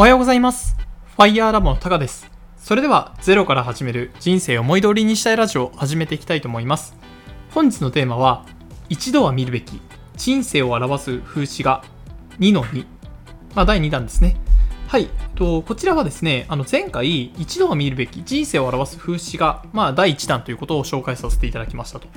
おはようございます。ファイヤーラボのタカです。それでは、ゼロから始める人生を思い通りにしたいラジオを始めていきたいと思います。本日のテーマは、一度は見るべき人生を表す風刺画2の2。まあ、第2弾ですね。はい。とこちらはですね、あの前回、一度は見るべき人生を表す風刺画、まあ、第1弾ということを紹介させていただきましたと。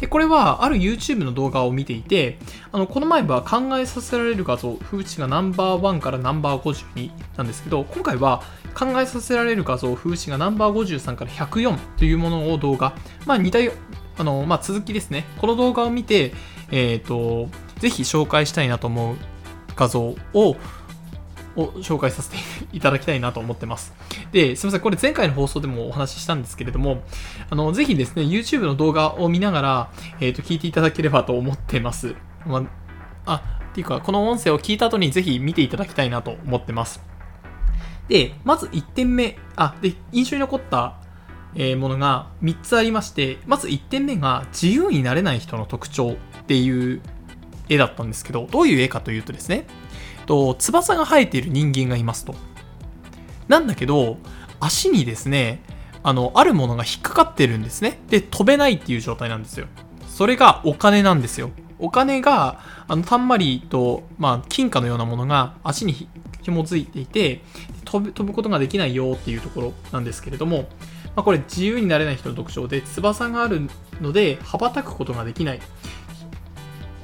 で、これは、ある YouTube の動画を見ていて、あの、この前は考えさせられる画像、風刺がナンバー1からナンバー52なんですけど、今回は考えさせられる画像、風刺がナンバー53から104というものを動画、まあ似た、あの、まあ続きですね。この動画を見て、えっ、と、ぜひ紹介したいなと思う画像を、を紹介させていただきたいなと思ってます。で、すみません、これ前回の放送でもお話ししたんですけれども、あの、ぜひですね、YouTube の動画を見ながら、えっ、と、聞いていただければと思ってます。まあ、あ、っていうか、この音声を聞いた後にぜひ見ていただきたいなと思ってます。で、まず1点目、あ、で、印象に残った、えものが3つありまして、まず1点目が自由になれない人の特徴っていう絵だったんですけど、どういう絵かというとですね、と翼が生えている人間がいますと。なんだけど、足にですね、あの、あるものが引っかかってるんですね。で、飛べないっていう状態なんですよ。それがお金なんですよ。お金が、あの、たんまりと、まあ、金貨のようなものが足にひ紐づいていて、飛ぶ、飛ぶことができないよっていうところなんですけれども、まあ、これ自由になれない人の特徴で、翼があるので、羽ばたくことができない。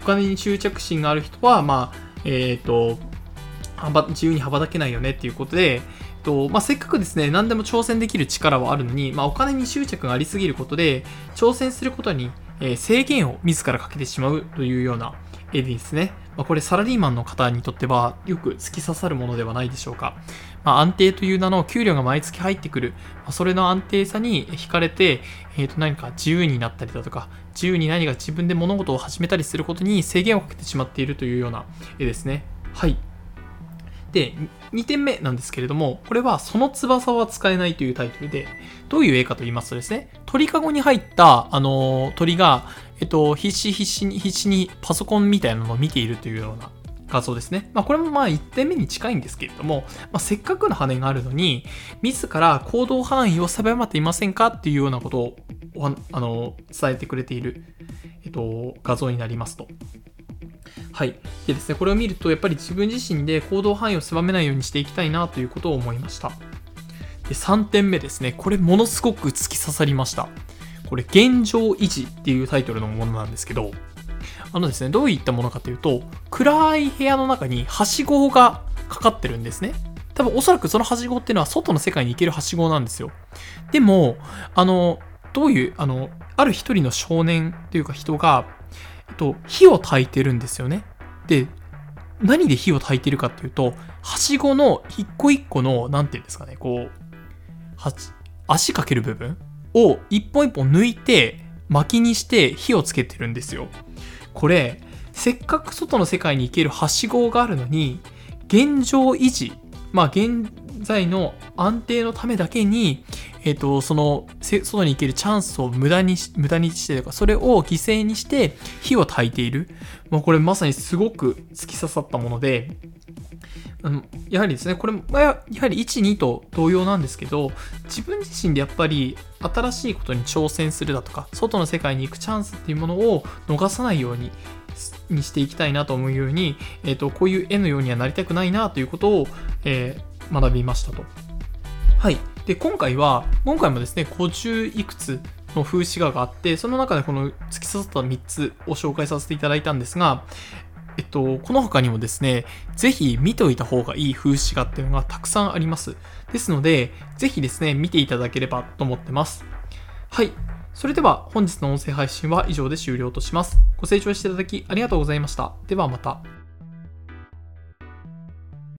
お金に執着心がある人は、まあ、えっ、と、自由に羽ばたけないよねっていうことで、えっとまあ、せっかくですね、何でも挑戦できる力はあるのに、まあ、お金に執着がありすぎることで、挑戦することに、え制限を自らかけてしまうというような絵ですね。まあ、これサラリーマンの方にとってはよく突き刺さるものではないでしょうか。まあ、安定という名の給料が毎月入ってくる、まあ、それの安定さに惹かれて、えー、と何か自由になったりだとか、自由に何か自分で物事を始めたりすることに制限をかけてしまっているというような絵ですね。はい。で、2点目なんですけれども、これはその翼は使えないというタイトルで、どういう絵かと言いますとですね、鳥かごに入った、あの鳥が、えっと、必死必死に、必死にパソコンみたいなのを見ているというような画像ですね。まあ、これもまあ1点目に近いんですけれども、まあ、せっかくの羽があるのに、自ら行動範囲を狭まっていませんかっていうようなことを、あの伝えてくれている、えっと、画像になりますと。はい。でですね、これを見ると、やっぱり自分自身で行動範囲を狭めないようにしていきたいなということを思いました。で、3点目ですね。これ、ものすごく突き刺さりました。これ、現状維持っていうタイトルのものなんですけど、あのですね、どういったものかというと、暗い部屋の中にはしごがかかってるんですね。多分おそらくそのはしごっていうのは外の世界に行けるはしごなんですよ。でも、あの、どういう、あの、ある一人の少年というか人が、えっと、火を焚いてるんですよね。で、何で火を焚いてるかっていうと、はしごの一個一個の、なんていうんですかね、こう、は足かける部分を一本一本抜いて、薪にして火をつけてるんですよ。これ、せっかく外の世界に行けるはしごがあるのに、現状維持、まあ現在の安定のためだけに、えっ、と、その、外に行けるチャンスを無駄にし、無駄にしてとか、それを犠牲にして火を焚いている。もうこれまさにすごく突き刺さったもので、あのやはりですね、これ、まあやはり1、2と同様なんですけど、自分自身でやっぱり新しいことに挑戦するだとか、外の世界に行くチャンスっていうものを逃さないように、にしていきたいなと思うように、えっ、と、こういう絵のようにはなりたくないなということを、えー学びましたと。はい。で、今回は、今回もですね、50いくつの風刺画があって、その中でこの突き刺さった3つを紹介させていただいたんですが、えっと、この他にもですね、ぜひ見ておいた方がいい風刺画っていうのがたくさんあります。ですので、ぜひですね、見ていただければと思ってます。はい。それでは本日の音声配信は以上で終了とします。ご清聴していただきありがとうございました。ではまた。